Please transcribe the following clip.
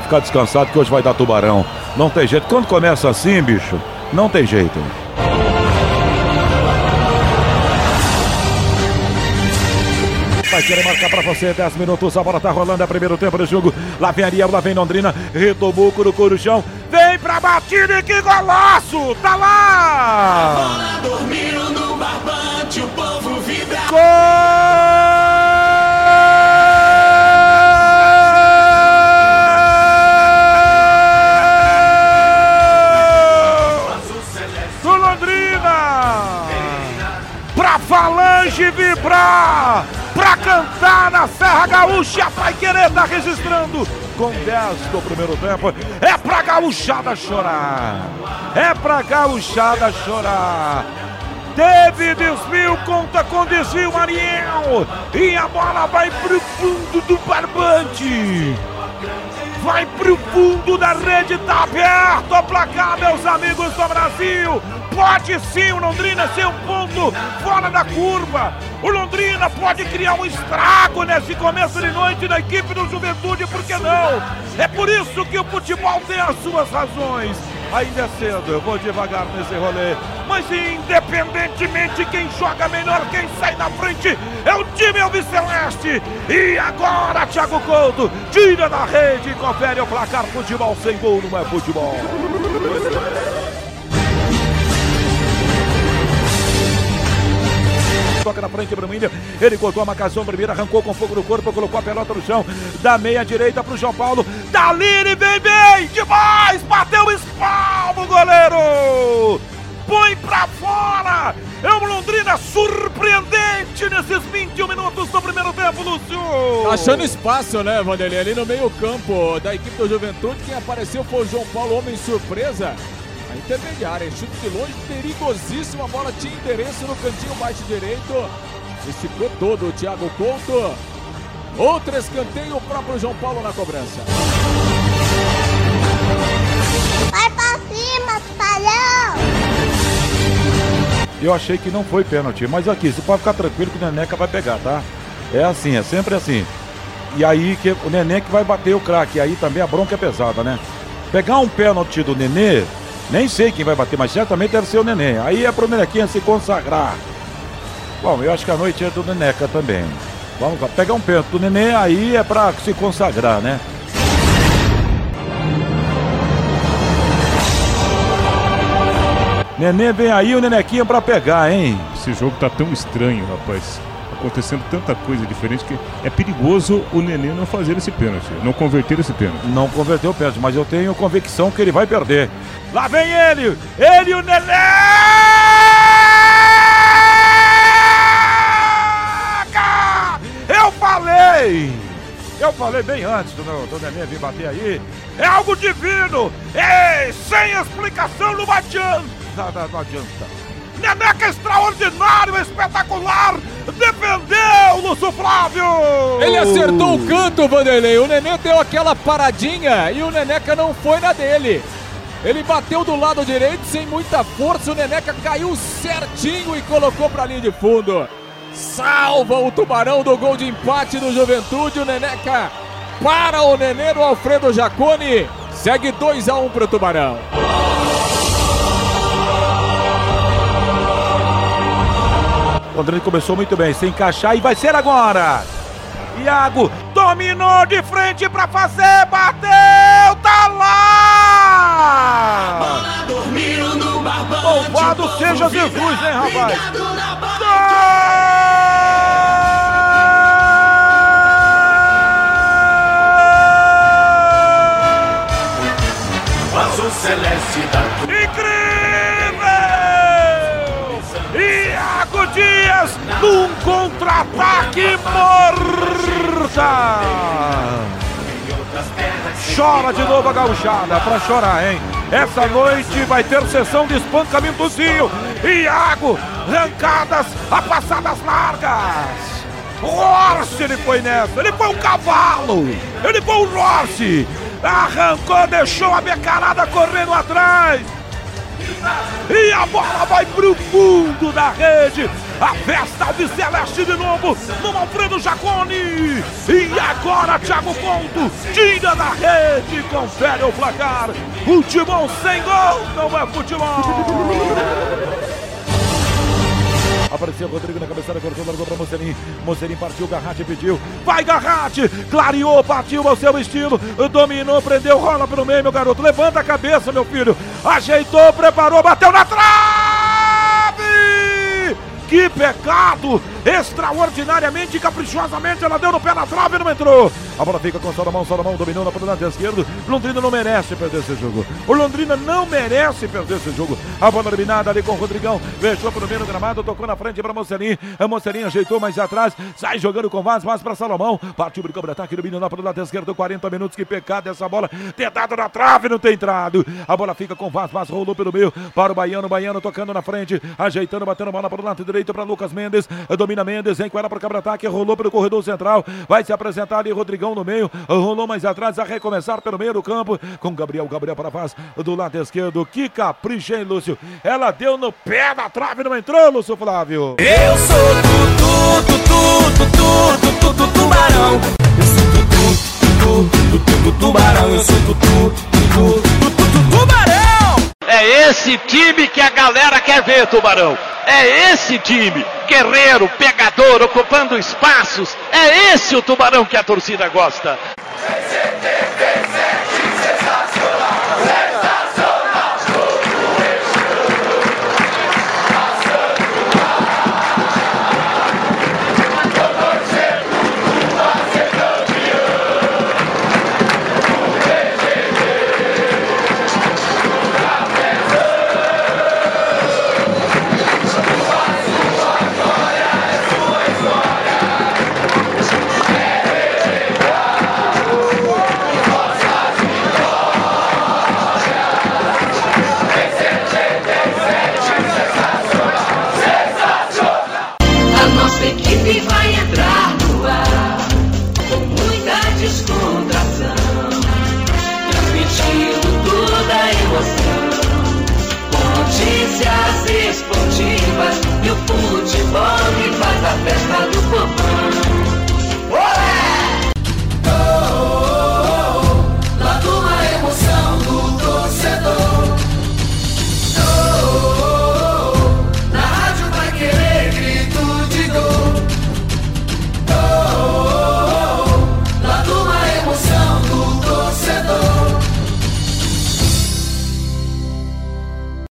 Pode ficar descansado que hoje vai dar tubarão. Não tem jeito. Quando começa assim, bicho, não tem jeito. Vai querer marcar pra você 10 minutos. A bola tá rolando. É primeiro tempo do jogo. Lá vem Ariel, lá vem Londrina. Retomou o Coruchão. Vem pra batida e que golaço! Tá lá! A bola no barbante, Vibrar! Pra cantar na Serra Gaúcha! A Pai Querer tá registrando com 10 do primeiro tempo. É pra gauchada chorar! É pra gauchada chorar! Teve desvio, conta com desvio, Ariel! E a bola vai pro fundo do barbante! Vai pro fundo da rede, tá aberto o placar, meus amigos do Brasil! Pode sim o Londrina ser um ponto fora da curva! O Londrina pode criar um estrago nesse começo de noite da equipe do Juventude, por que não? É por isso que o futebol tem as suas razões. Ainda é cedo, eu vou devagar nesse rolê. Mas independentemente quem joga melhor, quem sai na frente é o time Albiceleste. E agora, Thiago Couto, tira da rede e confere o placar. Futebol sem gol não é futebol. Toca na frente, Bruminho. Ele cortou a marcação primeiro, arrancou com fogo no corpo, colocou a pelota no chão. Da meia direita pro João Paulo. Dali ele vem bem demais. Bateu o espalmo, goleiro. Põe pra fora. É um Londrina surpreendente nesses 21 minutos do primeiro tempo, Lúcio. Achando espaço, né, Vanderlei? Ali no meio-campo da equipe do Juventude, quem apareceu foi o João Paulo, homem surpresa. A intermediária, chute de longe, perigosíssimo. A bola tinha endereço no cantinho baixo direito. Se ficou todo o Thiago Couto. Outro escanteio, o próprio João Paulo na cobrança. Vai pra cima, tubarão! Eu achei que não foi pênalti, mas aqui, você pode ficar tranquilo que o Neneca vai pegar, tá? É assim, é sempre assim. E aí que o Nenê que vai bater o craque, aí também a bronca é pesada, né? Pegar um pênalti do Nenê, nem sei quem vai bater, mas certamente deve ser o Nenê. Aí é pro Nenequinha se consagrar. Bom, eu acho que a noite é do Neneca também. Vamos lá, pegar um pênalti do Nenê, aí é pra se consagrar, né? Nenê vem aí, o Nenequinha pra pegar, hein? Esse jogo tá tão estranho, rapaz. Acontecendo tanta coisa diferente que é perigoso o Nenê não fazer esse pênalti, não converter esse pênalti. Não converteu o pênalti, mas eu tenho convicção que ele vai perder. Lá vem ele! Ele o! Eu falei! Eu falei bem antes do, meu, do Nenê vir bater aí. É algo divino! Sem explicação não adianta! Não, não adianta. Neneca extraordinário, espetacular! Defendeu, Lúcio Flávio! Ele acertou o canto, Vanderlei. O Nenê deu aquela paradinha e o Neneca não foi na dele. Ele bateu do lado direito sem muita força. O Neneca caiu certinho e colocou pra linha de fundo. Salva o tubarão do gol de empate do Juventude. O Neneca para o Nenê do Alfredo Jacone. Segue 2 a 1 um pro Tubarão. Londrina começou muito bem, se encaixar e vai ser agora. Iago dominou de frente pra fazer, bateu, tá lá! Louvado seja. Jesus, hein, rapaz? Azul celeste da Dias num contra-ataque morta! Chora de novo a gauchada, pra chorar, hein? Essa noite vai ter sessão de espancamentozinho. Iago, arrancadas a passadas largas. Orsi ele foi nessa, ele foi um cavalo, ele foi um Orsi. Arrancou, deixou a becarada correndo atrás. E a bola vai pro fundo da rede. A festa Celeste de novo no Alfredo Jacone. E agora Thiago Conto tira da rede, confere o placar. Futebol sem gol não é futebol. Apareceu Rodrigo na cabeçada, cortou, largou para Mocerim. Mocerim partiu, Garratti pediu. Vai Garratti! Clareou, partiu ao seu estilo. Dominou, prendeu, rola pelo meio, meu garoto. Levanta a cabeça, meu filho. Ajeitou, preparou, bateu na trave! Que pecado! extraordinariamente, caprichosamente, ela deu no pé na trave e não entrou. A bola fica com Salomão, Salomão dominou na ponta esquerda. Londrina não merece perder esse jogo. O Londrina não merece perder esse jogo. A bola eliminada ali com o Rodrigão, fechou pro meio do gramado, tocou na frente para Mocerim. A Mocerim ajeitou mais atrás, sai jogando com Vaz, Vaz para Salomão. Partiu, brincou para ataque, domina na ponta esquerda, 40 minutos, que pecado essa bola. Ter dado na trave, não tem entrado. A bola fica com Vaz, Vaz rolou pelo meio para o Baiano, Baiano tocando na frente, ajeitando, batendo a bola para o lado direito para Lucas Mendes. Domina Mendes. Vem com ela para o cabra-ataque, rolou pelo corredor central, vai se apresentar ali Rodrigão no meio, rolou mais atrás, a recomeçar pelo meio do campo, com Gabriel, Gabriel para faz do lado esquerdo, que capricha, hein, Lúcio? Ela deu no pé da trave, não entrou, Lúcio Flávio? Eu sou tudo, tudo, tudo, tudo, esse time que a galera quer ver, Tubarão. É esse time, guerreiro, pegador, ocupando espaços. É esse o Tubarão que a torcida gosta.